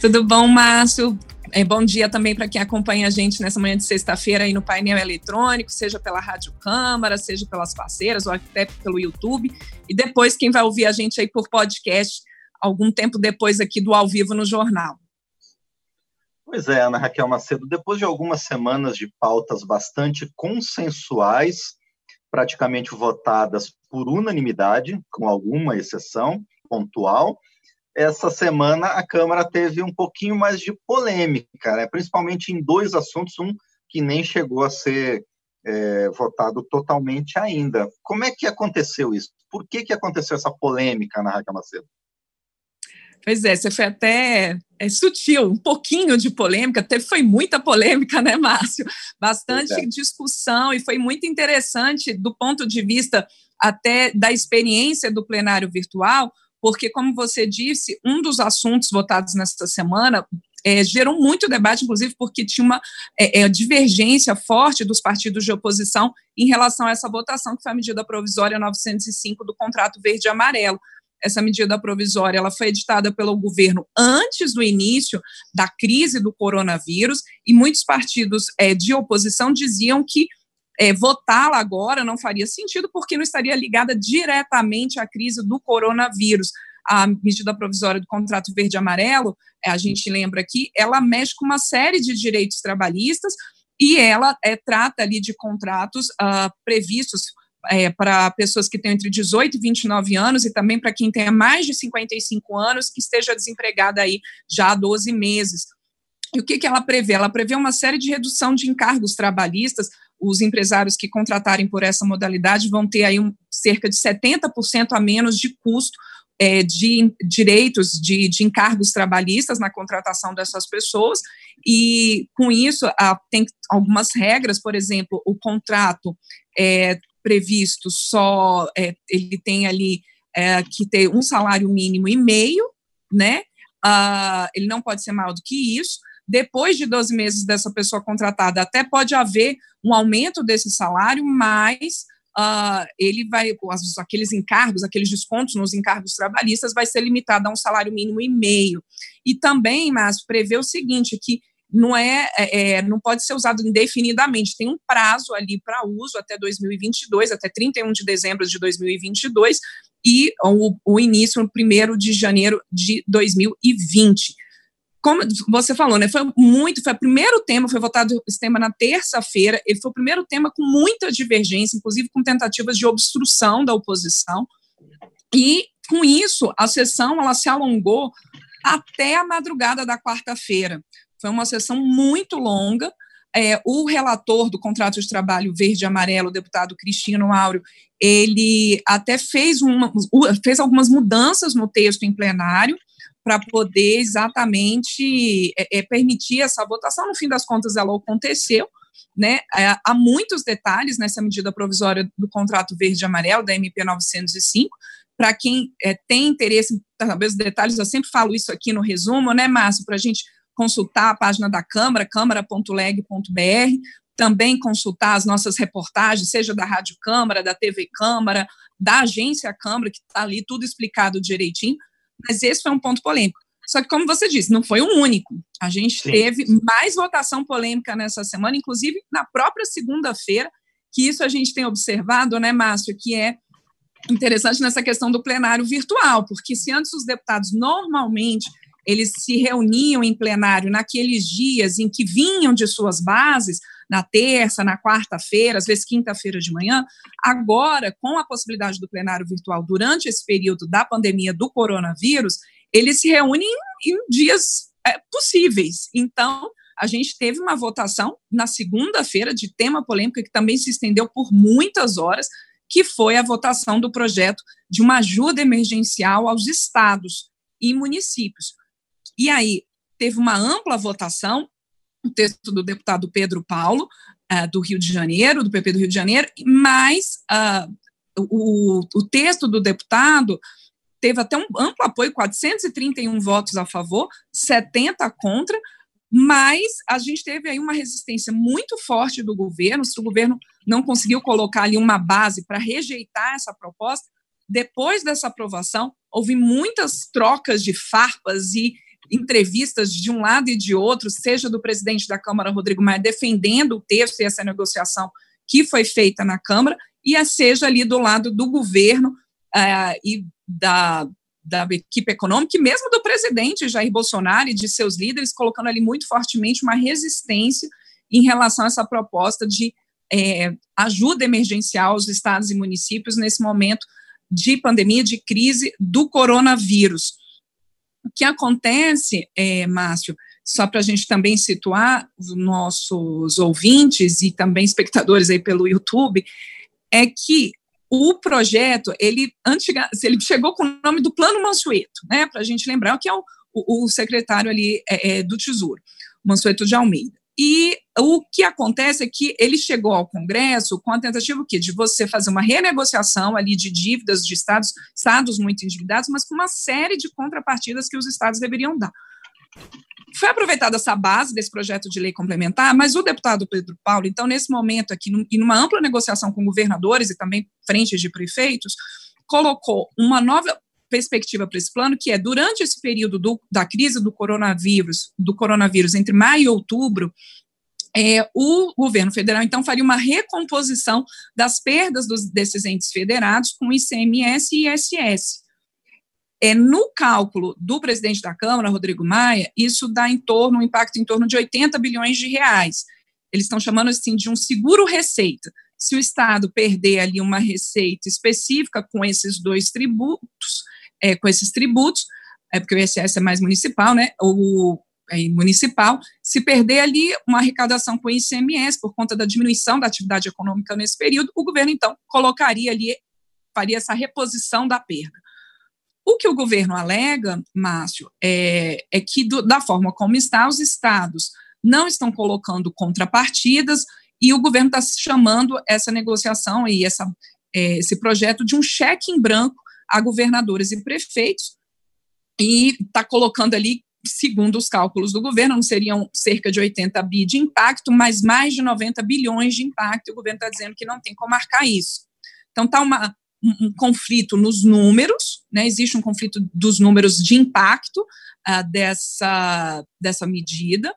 Tudo bom, Márcio? É, bom dia também para quem acompanha a gente nessa manhã de sexta-feira aí no painel eletrônico, seja pela Rádio Câmara, seja pelas parceiras ou até pelo YouTube. E depois quem vai ouvir a gente aí por podcast, algum tempo depois aqui do ao vivo no jornal. Pois é, Ana Raquel Macedo, depois de algumas semanas de pautas bastante consensuais, praticamente votadas por unanimidade, com alguma exceção pontual, essa semana a Câmara teve um pouquinho mais de polêmica, né? principalmente em dois assuntos, um que nem chegou a ser é, votado totalmente ainda. Como é que aconteceu isso? Por que, que aconteceu essa polêmica na Raquel Macedo? Pois é, você foi até é, sutil, um pouquinho de polêmica, teve, foi muita polêmica, né, Márcio? Bastante é. discussão e foi muito interessante do ponto de vista até da experiência do plenário virtual, porque, como você disse, um dos assuntos votados nesta semana é, gerou muito debate, inclusive porque tinha uma é, é, divergência forte dos partidos de oposição em relação a essa votação, que foi a medida provisória 905 do contrato verde e amarelo. Essa medida provisória ela foi editada pelo governo antes do início da crise do coronavírus, e muitos partidos é, de oposição diziam que é, votá-la agora não faria sentido, porque não estaria ligada diretamente à crise do coronavírus. A medida provisória do contrato verde e amarelo, é, a gente lembra aqui, ela mexe com uma série de direitos trabalhistas e ela é, trata ali de contratos uh, previstos é, para pessoas que têm entre 18 e 29 anos e também para quem tenha mais de 55 anos que esteja desempregada aí já há 12 meses. E o que, que ela prevê? Ela prevê uma série de redução de encargos trabalhistas os empresários que contratarem por essa modalidade vão ter aí um, cerca de 70% a menos de custo é, de direitos de, de, encargos trabalhistas na contratação dessas pessoas, e com isso a, tem algumas regras, por exemplo, o contrato é, previsto só, é, ele tem ali é, que ter um salário mínimo e meio, né, uh, ele não pode ser maior do que isso, depois de 12 meses dessa pessoa contratada, até pode haver um aumento desse salário, mas uh, ele vai, aqueles encargos, aqueles descontos nos encargos trabalhistas, vai ser limitado a um salário mínimo e meio. E também, mas prevê o seguinte, que não é, é, é não pode ser usado indefinidamente, tem um prazo ali para uso até 2022, até 31 de dezembro de 2022, e o, o início no 1 de janeiro de 2020 como você falou, né, foi muito, foi o primeiro tema, foi votado esse tema na terça-feira, ele foi o primeiro tema com muita divergência, inclusive com tentativas de obstrução da oposição, e com isso, a sessão, ela se alongou até a madrugada da quarta-feira, foi uma sessão muito longa, é, o relator do contrato de trabalho verde e amarelo, o deputado Cristino Áureo, ele até fez, uma, fez algumas mudanças no texto em plenário, para poder exatamente é, é, permitir essa votação. No fim das contas, ela aconteceu. Né, é, há muitos detalhes nessa medida provisória do contrato verde e amarelo, da MP 905, para quem é, tem interesse, talvez os detalhes, eu sempre falo isso aqui no resumo, né, Márcio, para a gente consultar a página da Câmara, câmara.leg.br, também consultar as nossas reportagens, seja da Rádio Câmara, da TV Câmara, da Agência Câmara, que está ali tudo explicado direitinho, mas esse foi um ponto polêmico. Só que, como você disse, não foi o único. A gente Sim. teve mais votação polêmica nessa semana, inclusive na própria segunda-feira, que isso a gente tem observado, né, Márcio, que é interessante nessa questão do plenário virtual, porque se antes os deputados normalmente eles se reuniam em plenário naqueles dias em que vinham de suas bases, na terça, na quarta-feira, às vezes quinta-feira de manhã. Agora, com a possibilidade do plenário virtual durante esse período da pandemia do coronavírus, eles se reúnem em, dias é, possíveis. Então, a gente teve uma votação na segunda-feira de tema polêmico que também se estendeu por muitas horas, que foi a votação do projeto de uma ajuda emergencial aos estados e municípios. E aí teve uma ampla votação, o texto do deputado Pedro Paulo, uh, do Rio de Janeiro, do PP do Rio de Janeiro, mas uh, o, o texto do deputado teve até um amplo apoio, 431 votos a favor, 70 contra, mas a gente teve aí uma resistência muito forte do governo, se o governo não conseguiu colocar ali uma base para rejeitar essa proposta, depois dessa aprovação, houve muitas trocas de farpas e entrevistas de um lado e de outro, seja do presidente da Câmara, Rodrigo Maia, defendendo o texto e essa negociação que foi feita na Câmara, e seja ali do lado do governo uh, e da, da equipe econômica, e mesmo do presidente Jair Bolsonaro e de seus líderes, colocando ali muito fortemente uma resistência em relação a essa proposta de é, ajuda emergencial aos estados e municípios nesse momento de pandemia, de crise do coronavírus. O que acontece, é, Márcio, só para a gente também situar os nossos ouvintes e também espectadores aí pelo YouTube, é que o projeto, ele, antiga, ele chegou com o nome do Plano Mansueto, né, para a gente lembrar que é o, o, o secretário ali é, é, do Tesouro, Mansueto de Almeida. E o que acontece é que ele chegou ao Congresso com a tentativa de você fazer uma renegociação ali de dívidas de estados, estados muito endividados, mas com uma série de contrapartidas que os estados deveriam dar. Foi aproveitada essa base desse projeto de lei complementar, mas o deputado Pedro Paulo, então, nesse momento aqui, e numa ampla negociação com governadores e também frentes de prefeitos, colocou uma nova perspectiva para esse plano, que é durante esse período do, da crise do coronavírus, do coronavírus entre maio e outubro, é, o governo federal, então, faria uma recomposição das perdas dos, desses entes federados com ICMS e ISS. É, no cálculo do presidente da Câmara, Rodrigo Maia, isso dá em torno, um impacto em torno de 80 bilhões de reais. Eles estão chamando assim de um seguro-receita. Se o Estado perder ali uma receita específica com esses dois tributos, é, com esses tributos, é porque o ISS é mais municipal, né? O é, municipal, se perder ali uma arrecadação com o ICMS por conta da diminuição da atividade econômica nesse período, o governo então colocaria ali, faria essa reposição da perda. O que o governo alega, Márcio, é, é que do, da forma como está, os estados não estão colocando contrapartidas e o governo está chamando essa negociação e essa, é, esse projeto de um cheque em branco a governadores e prefeitos, e está colocando ali, segundo os cálculos do governo, seriam cerca de 80 bi de impacto, mas mais de 90 bilhões de impacto, e o governo está dizendo que não tem como marcar isso. Então, está um, um, conflito nos números, né, existe um conflito dos números de impacto uh, dessa, dessa medida,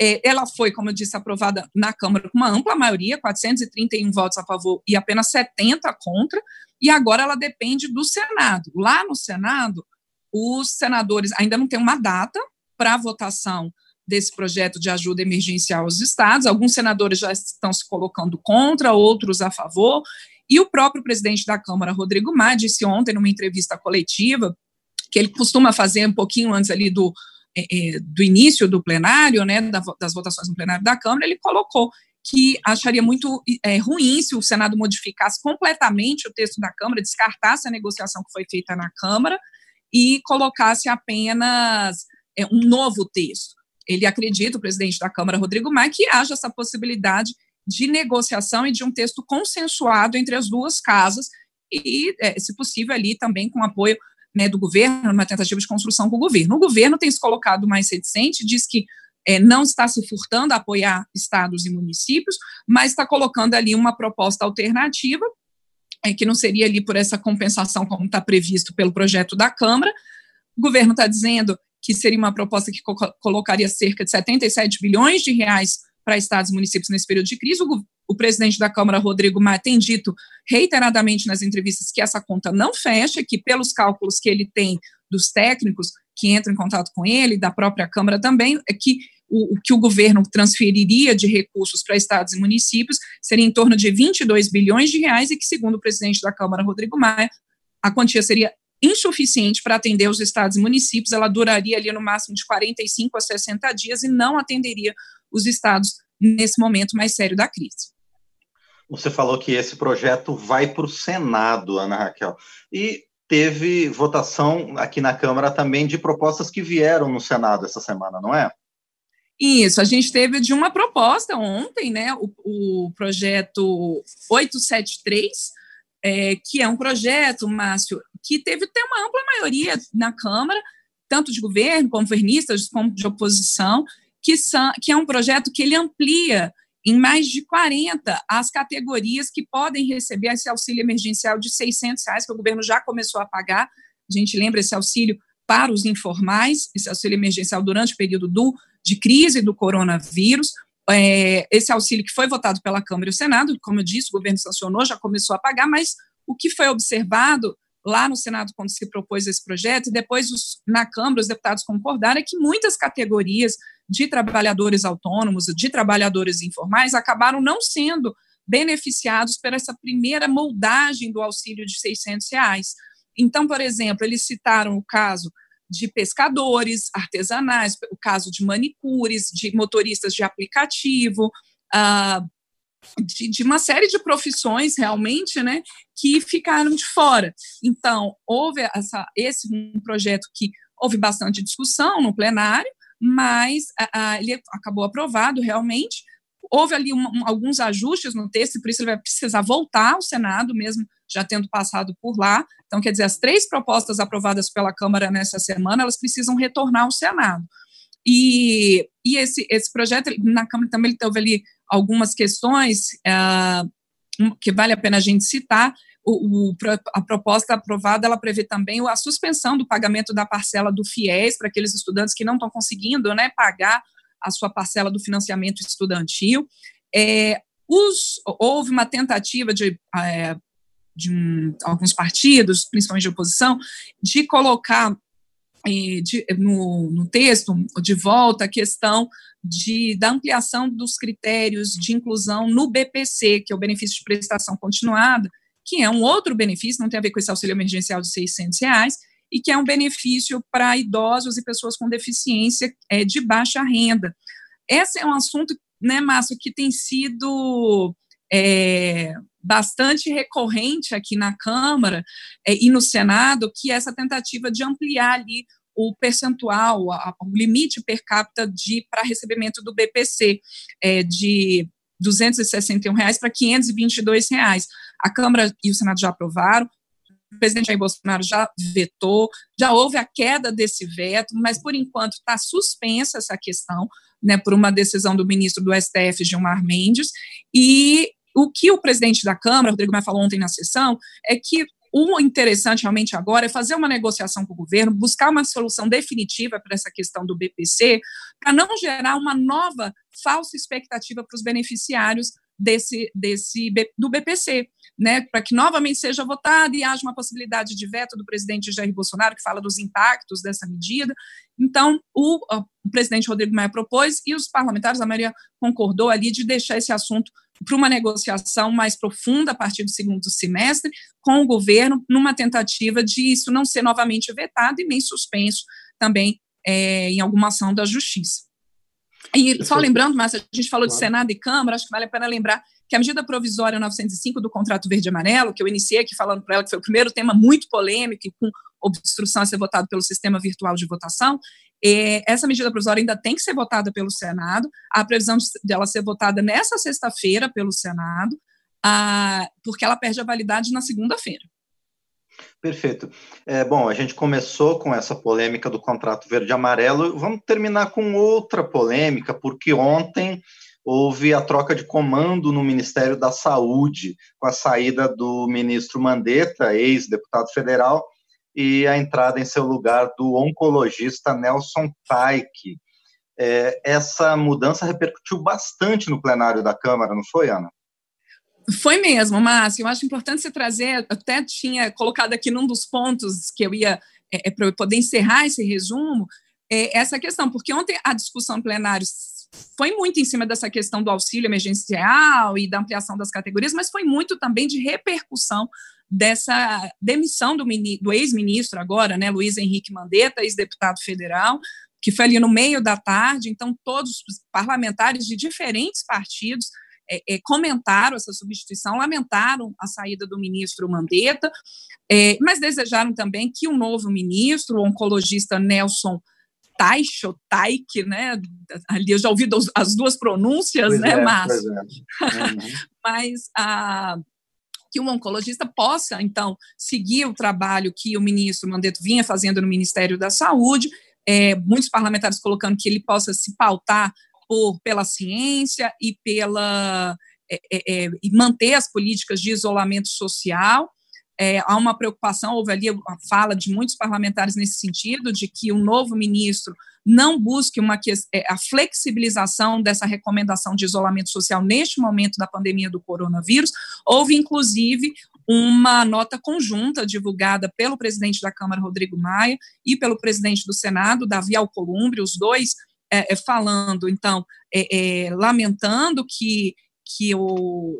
é, ela foi, como eu disse, aprovada na Câmara com uma ampla maioria, 431 votos a favor e apenas 70 contra, e agora ela depende do Senado. Lá no Senado, os senadores ainda não têm uma data para votação desse projeto de ajuda emergencial aos estados. Alguns senadores já estão se colocando contra, outros a favor. E o próprio presidente da Câmara, Rodrigo Maia, disse ontem, numa entrevista coletiva, que ele costuma fazer um pouquinho antes ali do, é, do início do plenário, né, das votações no plenário da Câmara, ele colocou que acharia muito é, ruim se o Senado modificasse completamente o texto da Câmara, descartasse a negociação que foi feita na Câmara e colocasse apenas é, um novo texto. Ele acredita, o presidente da Câmara, Rodrigo Maia, que haja essa possibilidade de negociação e de um texto consensuado entre as duas casas e, é, se possível, ali também com apoio né, do governo, numa tentativa de construção com o governo. O governo tem se colocado mais reticente, diz que é, não está se furtando a apoiar estados e municípios, mas está colocando ali uma proposta alternativa, é, que não seria ali por essa compensação como está previsto pelo projeto da Câmara. O governo está dizendo que seria uma proposta que co colocaria cerca de 77 bilhões de reais para estados e municípios nesse período de crise. O, o presidente da Câmara, Rodrigo Maia, tem dito reiteradamente nas entrevistas que essa conta não fecha, que pelos cálculos que ele tem dos técnicos que entram em contato com ele, da própria Câmara também, é que o, que o governo transferiria de recursos para estados e municípios seria em torno de 22 bilhões de reais e que, segundo o presidente da Câmara, Rodrigo Maia, a quantia seria insuficiente para atender os estados e municípios, ela duraria ali no máximo de 45 a 60 dias e não atenderia os estados nesse momento mais sério da crise. Você falou que esse projeto vai para o Senado, Ana Raquel, e teve votação aqui na Câmara também de propostas que vieram no Senado essa semana, não é? Isso, a gente teve de uma proposta ontem, né, o, o projeto 873, é, que é um projeto, Márcio, que teve até uma ampla maioria na Câmara, tanto de governo, como governistas, como de oposição, que, são, que é um projeto que ele amplia em mais de 40 as categorias que podem receber esse auxílio emergencial de 600 reais, que o governo já começou a pagar. A gente lembra, esse auxílio para os informais, esse auxílio emergencial durante o período do, de crise do coronavírus. É, esse auxílio que foi votado pela Câmara e o Senado, como eu disse, o governo sancionou, já começou a pagar, mas o que foi observado lá no Senado quando se propôs esse projeto, e depois os, na Câmara os deputados concordaram, é que muitas categorias de trabalhadores autônomos, de trabalhadores informais, acabaram não sendo beneficiados por essa primeira moldagem do auxílio de 600 reais. Então, por exemplo, eles citaram o caso de pescadores artesanais, o caso de manicures, de motoristas de aplicativo, uh, de, de, uma série de profissões realmente, né, que ficaram de fora. Então, houve essa, esse um projeto que houve bastante discussão no plenário, mas a, a, ele acabou aprovado realmente. Houve ali um, um, alguns ajustes no texto, por isso ele vai precisar voltar ao Senado, mesmo já tendo passado por lá. Então, quer dizer, as três propostas aprovadas pela Câmara nessa semana, elas precisam retornar ao Senado. E, e esse, esse projeto, na Câmara também teve ali algumas questões uh, que vale a pena a gente citar. O, o, a proposta aprovada ela prevê também a suspensão do pagamento da parcela do FIES para aqueles estudantes que não estão conseguindo né, pagar a sua parcela do financiamento estudantil. É, os, houve uma tentativa de, é, de um, alguns partidos, principalmente de oposição, de colocar de, no, no, texto, de volta, a questão de, da ampliação dos critérios de inclusão no BPC, que é o benefício de prestação continuada, que é um outro benefício, não tem a ver com esse auxílio emergencial de 600 reais, e que é um benefício para idosos e pessoas com deficiência é, de baixa renda. Esse é um assunto, né, Márcio, que tem sido é, bastante recorrente aqui na Câmara é, e no Senado, que é essa tentativa de ampliar ali o percentual, a, o limite per capita de para recebimento do BPC é, de 261 reais para 522 reais. A Câmara e o Senado já aprovaram. O presidente Jair Bolsonaro já vetou, já houve a queda desse veto, mas por enquanto está suspensa essa questão, né, por uma decisão do ministro do STF, Gilmar Mendes, e o que o presidente da Câmara, Rodrigo Maia, falou ontem na sessão, é que o interessante realmente agora é fazer uma negociação com o governo, buscar uma solução definitiva para essa questão do BPC, para não gerar uma nova falsa expectativa para os beneficiários desse, desse do BPC, né, para que novamente seja votado e haja uma possibilidade de veto do presidente Jair Bolsonaro, que fala dos impactos dessa medida. Então, o, o presidente Rodrigo Maia propôs e os parlamentares, a maioria concordou ali de deixar esse assunto para uma negociação mais profunda a partir do segundo semestre com o governo, numa tentativa de isso não ser novamente vetado e nem suspenso também é, em alguma ação da justiça. E só lembrando, Márcia, a gente falou de Senado e Câmara, acho que vale a pena lembrar que a medida provisória 905 do contrato verde e amarelo, que eu iniciei aqui falando para ela, que foi o primeiro tema muito polêmico e com obstrução a ser votado pelo sistema virtual de votação, é, essa medida provisória ainda tem que ser votada pelo Senado, a previsão dela ser votada nessa sexta-feira pelo Senado, a, porque ela perde a validade na segunda-feira. Perfeito. É, bom, a gente começou com essa polêmica do contrato verde e amarelo. Vamos terminar com outra polêmica, porque ontem houve a troca de comando no Ministério da Saúde, com a saída do ministro Mandetta, ex-deputado federal, e a entrada em seu lugar do oncologista Nelson Taik. É, essa mudança repercutiu bastante no plenário da Câmara, não foi, Ana? Foi mesmo, Márcio. Eu acho importante você trazer, até tinha colocado aqui num dos pontos que eu ia, é, é para eu poder encerrar esse resumo, é, essa questão, porque ontem a discussão no plenário foi muito em cima dessa questão do auxílio emergencial e da ampliação das categorias, mas foi muito também de repercussão dessa demissão do, do ex-ministro agora, né, Luiz Henrique Mandetta, ex-deputado federal, que foi ali no meio da tarde, então todos os parlamentares de diferentes partidos é, é, comentaram essa substituição, lamentaram a saída do ministro Mandetta, é, mas desejaram também que o novo ministro, o oncologista Nelson Taich, Taik, né? Ali eu já ouvi as duas pronúncias, pois né, é, Márcio? É. Uhum. mas a que um oncologista possa, então, seguir o trabalho que o ministro Mandetta vinha fazendo no Ministério da Saúde, é, muitos parlamentares colocando que ele possa se pautar pela ciência e pela é, é, é e manter as políticas de isolamento social. é, há uma preocupação, houve ali a fala de muitos parlamentares nesse sentido, de que o novo ministro não busque uma, é, a flexibilização dessa recomendação de isolamento social neste momento da pandemia do coronavírus. Houve, inclusive, uma nota conjunta divulgada pelo presidente da Câmara, Rodrigo Maia, e pelo presidente do Senado, Davi Alcolumbre, os dois é, é falando, então, é, é, lamentando que, que o,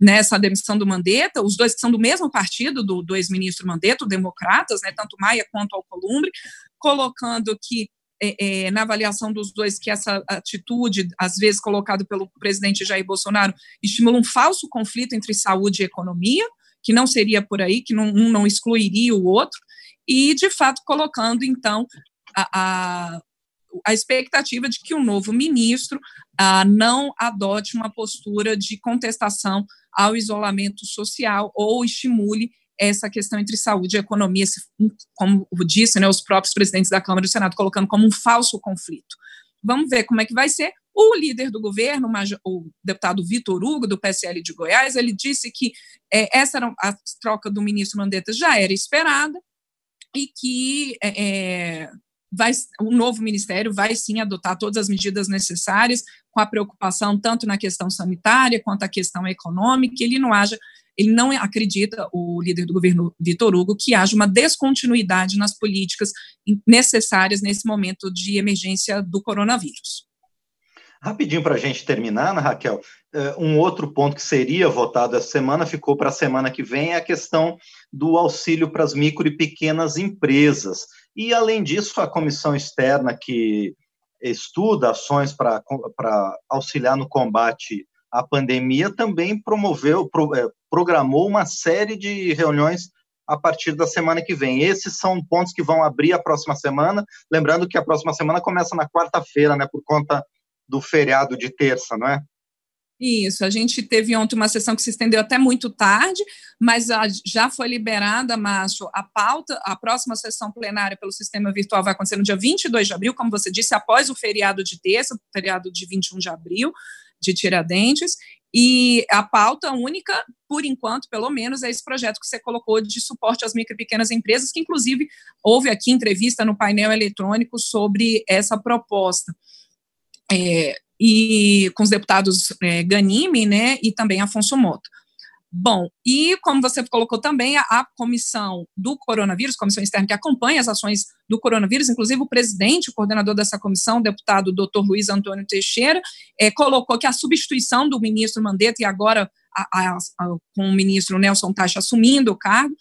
nessa demissão do Mandetta, os dois que são do mesmo partido do, do ex-ministro Mandetta, democratas, né, tanto Maia quanto Alcolumbre, colocando que é, é, na avaliação dos dois que essa atitude, às vezes colocada pelo presidente Jair Bolsonaro, estimula um falso conflito entre saúde e economia, que não seria por aí, que não, um não excluiria o outro, e, de fato, colocando, então, a, a, a expectativa de que o novo ministro ah, não adote uma postura de contestação ao isolamento social ou estimule essa questão entre saúde e economia, como disse, né, os próprios presidentes da Câmara e do Senado colocando como um falso conflito. Vamos ver como é que vai ser. O líder do governo, o deputado Vitor Hugo, do PSL de Goiás, ele disse que é, essa era a troca do ministro Mandetta já era esperada e que é, é, vai, o novo ministério vai sim adotar todas as medidas necessárias com a preocupação tanto na questão sanitária quanto a questão econômica, ele não haja ele não acredita, o líder do governo, Vitor Hugo, que haja uma descontinuidade nas políticas necessárias nesse momento de emergência do coronavírus. Rapidinho para a gente terminar, Ana Raquel, é, um outro ponto que seria votado essa semana ficou para a semana que vem é a questão do auxílio para as micro e pequenas empresas. E, além disso, a comissão externa que estuda ações para auxiliar no combate à pandemia também promoveu, pro, é, programou uma série de reuniões a partir da semana que vem. Esses são pontos que vão abrir a próxima semana. Lembrando que a próxima semana começa na quarta-feira, né, por conta do feriado de terça, não é? Isso, a gente teve ontem uma sessão que se estendeu até muito tarde, mas já foi liberada, Márcio, a pauta, a próxima sessão plenária pelo sistema virtual vai acontecer no dia 22 de abril, como você disse, após o feriado de terça, feriado de 21 de abril, de Tiradentes, e a pauta única, por enquanto, pelo menos, é esse projeto que você colocou de suporte às micro e pequenas empresas, que inclusive houve aqui entrevista no painel eletrônico sobre essa proposta é, e com os deputados é, Ganime, né, e também Afonso Moto. Bom, e como você colocou também, a, a, comissão do coronavírus, comissão externa que acompanha as ações do coronavírus, inclusive o presidente, o coordenador dessa comissão, o deputado Dr. Luiz Antônio Teixeira, é, colocou que a substituição do ministro Mandetta e agora a, a, com o ministro Nelson Tacha assumindo o cargo,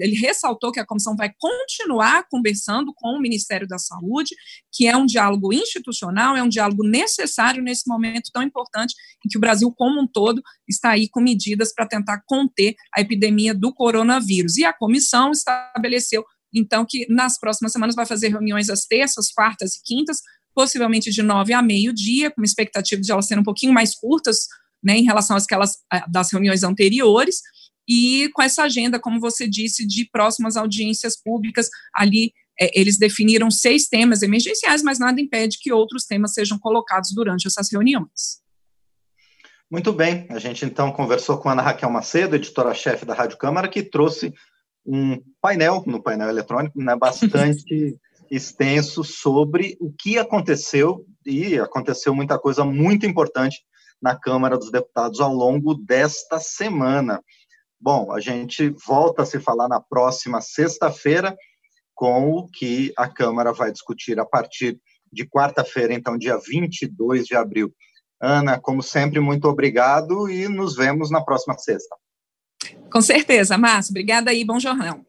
ele ressaltou que a comissão vai continuar conversando com o Ministério da Saúde, que é um diálogo institucional, é um diálogo necessário nesse momento tão importante em que o Brasil como um todo está aí com medidas para tentar conter a epidemia do coronavírus. E a comissão estabeleceu então que nas próximas semanas vai fazer reuniões às terças, quartas e quintas, possivelmente de nove a meio-dia, com expectativa de elas serem um pouquinho mais curtas, né, em relação às aquelas das reuniões anteriores, e com essa agenda, como você disse, de próximas audiências públicas, ali é, eles definiram seis temas emergenciais, mas nada impede que outros temas sejam colocados durante essas reuniões. Muito bem, a gente então conversou com a Ana Raquel Macedo, editora-chefe da Rádio Câmara, que trouxe um painel, no painel eletrônico, né, bastante extenso sobre o que aconteceu, e aconteceu muita coisa muito importante na Câmara dos Deputados ao longo desta semana. Bom, a gente volta a se falar na próxima sexta-feira com o que a Câmara vai discutir a partir de quarta-feira, então, dia 22 de abril. Ana, como sempre, muito obrigado e nos vemos na próxima sexta. Com certeza, Márcio. Obrigada aí, bom jornal.